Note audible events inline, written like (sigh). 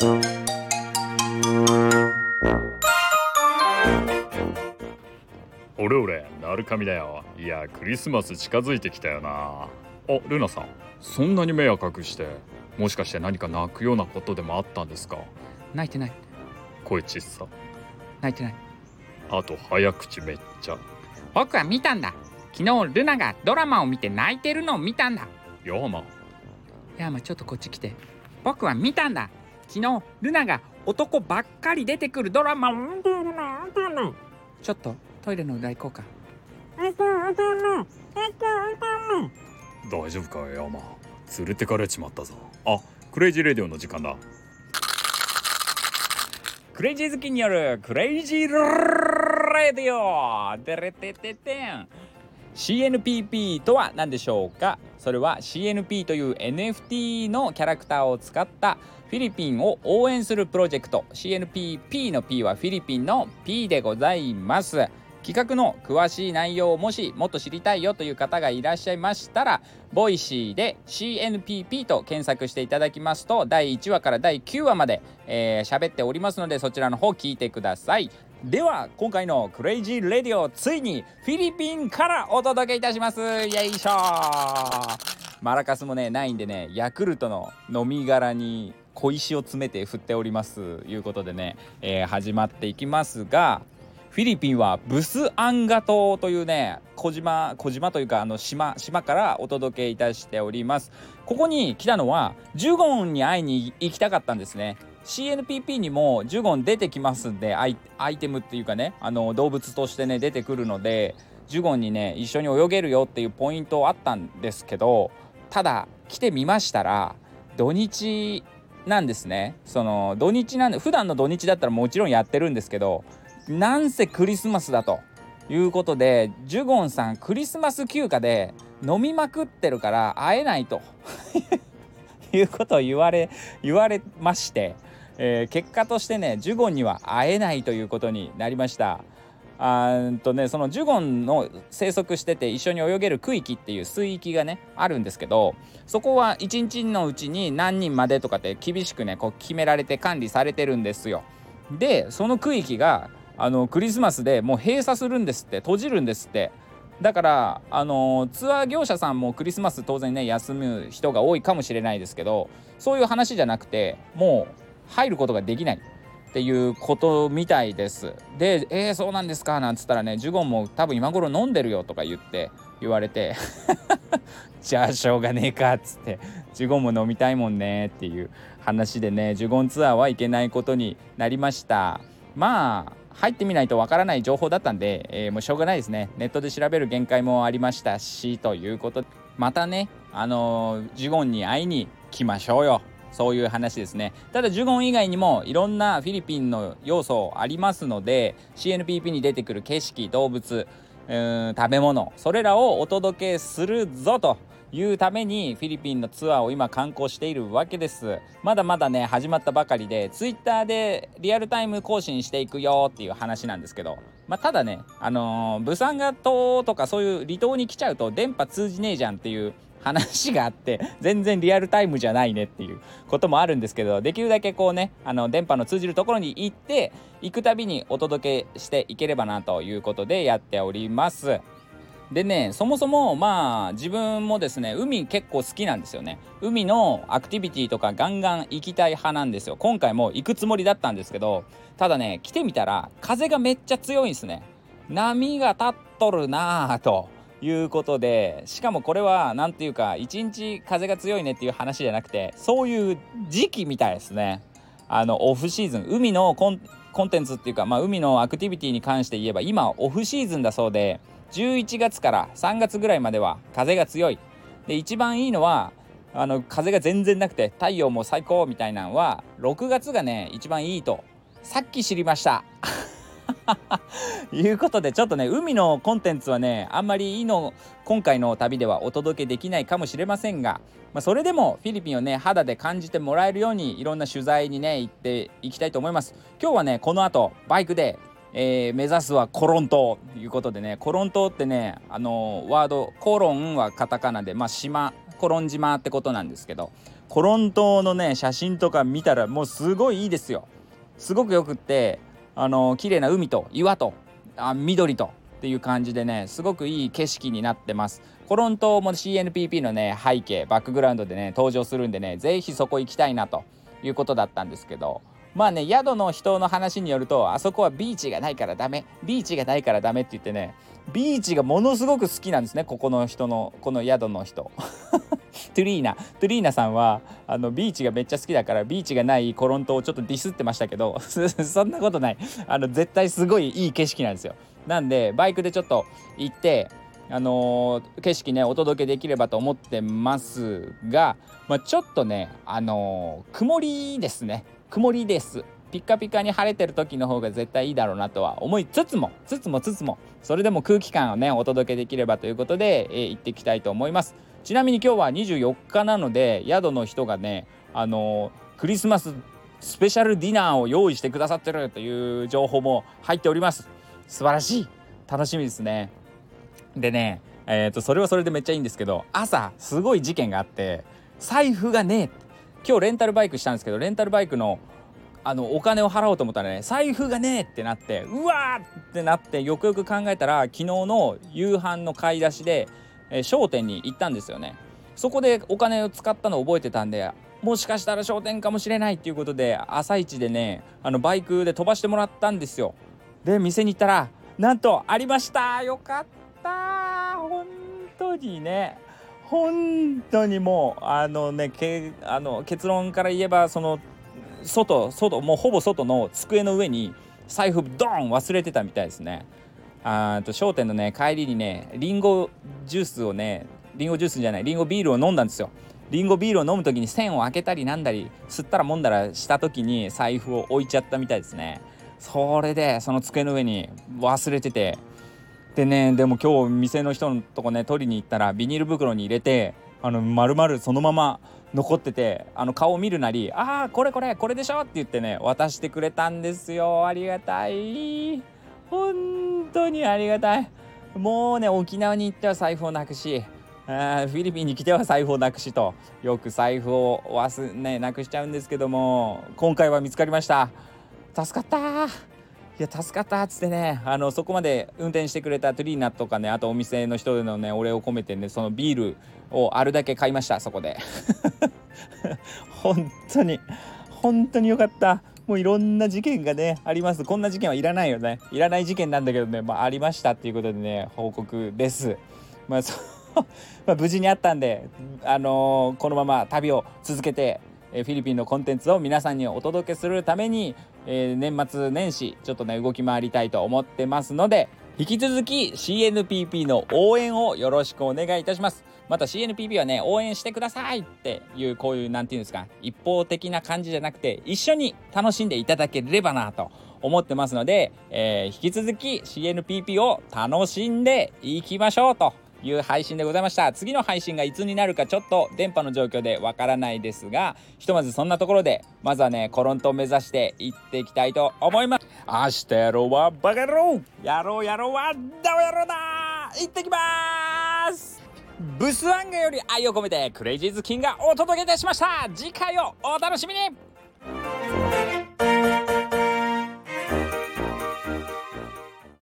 俺俺なるかみだよ。いやクリスマス近づいてきたよな。あルナさんそんなに目赤くしてもしかして何か泣くようなことでもあったんですか？泣いてない。声ちっさ。泣いてない。あと早口めっちゃ。僕は見たんだ。昨日ルナがドラマを見て泣いてるのを見たんだ。ヤーマ。ンヤーマちょっとこっち来て。僕は見たんだ昨日ルナが男ばっかり出てくるドラマちょっとトイレの裏行こうか。(laughs) 大丈夫かヤーマ。連れてかれちまったぞ。あクレイジーレディオの時間だ。クレイジー好きによるクレイジーレディオ。デレテテテン CNPP とは何でしょうか？それは CNP という NFT のキャラクターを使ったフィリピンを応援するプロジェクト。CNPP の P はフィリピンの P でございます。企画の詳しい内容をもしもっと知りたいよという方がいらっしゃいましたら Voicy で CNPP と検索していただきますと第1話から第9話まで喋、えー、っておりますのでそちらの方聞いてください。では今回のクレイジーレディオついにフィリピンからお届けいたします。よいしょ。マラカスもねないんでねヤクルトの飲み殻に小石を詰めて振っております。いうことでね、えー、始まっていきますがフィリピンはブスアンガ島というね小島小島というかあの島島からお届けいたしております。ここに来たのはジュゴンに会いに行きたかったんですね。CNPP にもジュゴン出てきますんでアイテムっていうかねあの動物としてね出てくるのでジュゴンにね一緒に泳げるよっていうポイントあったんですけどただ来てみましたら土日なんですね。その土日なんで普段の土日だったらもちろんやってるんですけどなんせクリスマスだと。いうことでジュゴンさんクリスマス休暇で飲みまくってるから会えないと。(laughs) いうことを言われ言われまして、えー、結果としてねジュゴンには会えないということになりました。あとねそのジュゴンの生息してて一緒に泳げる区域っていう水域がねあるんですけどそこは1日のうちに何人までとかって厳しくねこう決められて管理されてるんですよ。でその区域があのクリスマスでもう閉鎖するんですって閉じるんですってだからあのツアー業者さんもクリスマス当然ね休む人が多いかもしれないですけどそういう話じゃなくてもう入ることができないっていうことみたいです。で「えー、そうなんですか」なんつったらねジュゴンも多分今頃飲んでるよとか言って言われて (laughs) じゃあしょうがねえかっつってジュゴンも飲みたいもんねっていう話でねジュゴンツアーは行けないことになりましたまあ入ってみないとわからない情報だったんで、えー、もうしょうがないですね。ネットで調べる限界もありましたしということでまたねあのー、ジュゴンに会いに来ましょうよ。そういう話ですね。ただジュゴン以外にもいろんなフィリピンの要素ありますので CNPP に出てくる景色動物うん食べ物それらをお届けするぞというためにフィリピンのツアーを今観光しているわけです。まだまだね始まったばかりでツイッターでリアルタイム更新していくよっていう話なんですけど。まあ、ただねあのー、ブサンガ島とかそういう離島に来ちゃうと電波通じねえじゃんっていう話があって (laughs) 全然リアルタイムじゃないねっていうこともあるんですけどできるだけこうねあの電波の通じるところに行って行くたびにお届けしていければなということでやっております。でねそもそもまあ自分もですね海結構好きなんですよね。海のアクティビティとかガンガン行きたい派なんですよ。今回も行くつもりだったんですけどただね来てみたら風がめっちゃ強いんですね。波が立っとるなあということでしかもこれは何ていうか一日風が強いねっていう話じゃなくてそういう時期みたいですね。あのオフシーズン。海のコンテンツっていうか、まあ、海のアクティビティに関して言えば今オフシーズンだそうで11月から3月ぐらいまでは風が強い。で一番いいのはあの風が全然なくて太陽も最高みたいなのは6月がね一番いいとさっき知りました。(laughs) いうことでちょっとね海のコンテンツはねあんまりいいの今回の旅ではお届けできないかもしれませんが、まあ、それでもフィリピンをね肌で感じてもらえるようにいろんな取材にね行っていきたいと思います。今日はねこの後バイクでえー、目指すはコロン島ということでねコロン島ってねあのワードコロンはカタカナでまあ島コロン島ってことなんですけどコロン島のね写真とか見たらもうすごいいいですよ。すごくよくってあの綺麗な海と岩とあ緑とっていう感じでねすごくいい景色になってます。コロン島も CNPP のね背景バックグラウンドでね登場するんでね是非そこ行きたいなということだったんですけどまあね宿の人の話によるとあそこはビーチがないからダメ。ビーチがないからダメって言ってねビーチがものすごく好きなんですねここの人のこの宿の人。(laughs) トゥリーナ。トゥリーナさんはあのビーチがめっちゃ好きだからビーチがないコロン島をちょっとディスってましたけど (laughs) そんなことない。あの絶対すごいいい景色なんですよ。なんでバイクでちょっと行ってあのー、景色ねお届けできればと思ってますが、まあ、ちょっとねあのー、曇りですね。曇りです。ピッカピカに晴れてる時の方が絶対いいだろうなとは思いつつもつつもつつもそれでも空気感をねお届けできればということで、えー、行ってきたいと思います。ちなみに今日は24日なので宿の人がねあのクリスマススペシャルディナーを用意してくださってるという情報も入っております。素晴らしい。楽しみですね。でねえー、とそれはそれでめっちゃいいんですけど朝すごい事件があって財布がねえ今日レンタルバイクしたんですけどレンタルバイクのあのお金を払おうと思ったらね財布がねえってなってうわーってなってよくよく考えたら昨日の夕飯の買い出しで、えー、商店に行ったんですよね。そこでお金を使ったのを覚えてたんでもしかしたら商店かもしれないっていうことで朝一でねあのバイクで飛ばしてもらったんですよ。で店に行ったらなんとありましたよかった本当にね。本当にもうあのねけあの結論から言えばその外外もうほぼ外の机の上に財布ドーン忘れてたみたいですね。あと商店のね帰りにねリンゴジュースをねリンゴジュースじゃないリンゴビールを飲んだんですよ。リンゴビールを飲む時に線を開けたりなんだり吸ったらもんだらした時に財布を置いちゃったみたいですね。それでその机の上に忘れててでねでも今日店の人のとこね取りに行ったらビニール袋に入れてあの丸々そのまま残っててあの顔を見るなり「ああこれこれこれでしょ」って言ってね渡してくれたんですよ。ありがたい。本当にありがたい。もうね沖縄に行っては財布をなくしフィリピンに来ては財布をなくしとよく財布を忘ねなくしちゃうんですけども今回は見つかりました。助かったいや助かったっつってねあのそこまで運転してくれたトリーナとかねあとお店の人でのねお礼を込めてねそのビールをあるだけ買いましたそこで。(laughs) 本当に本当によかった。もういろんな事件がねあります。こんな事件はいらないよね。いらない事件なんだけどね、まあ、ありましたっていうことでね報告です。まあ (laughs) まあ無事にあったんであのー、このまま旅を続けてえフィリピンのコンテンツを皆さんにお届けするために、えー、年末年始ちょっとね動き回りたいと思ってますので引き続き CNPP の応援をよろしくお願いいたします。また CNPP はね応援してくださいっていうこういう何て言うんですか一方的な感じじゃなくて一緒に楽しんでいただければなと思ってますので、えー、引き続き CNPP を楽しんでいきましょうという配信でございました。次の配信がいつになるかちょっと電波の状況でわからないですがひとまずそんなところでまずはねコロントを目指していっていきたいと思います。明日やろうはバカ野郎。やろうやろう。はダメ野郎だ行ってきます。ブスワンガより愛を込めてクレイジーズキンがお届けいたしました。次回をお楽しみに。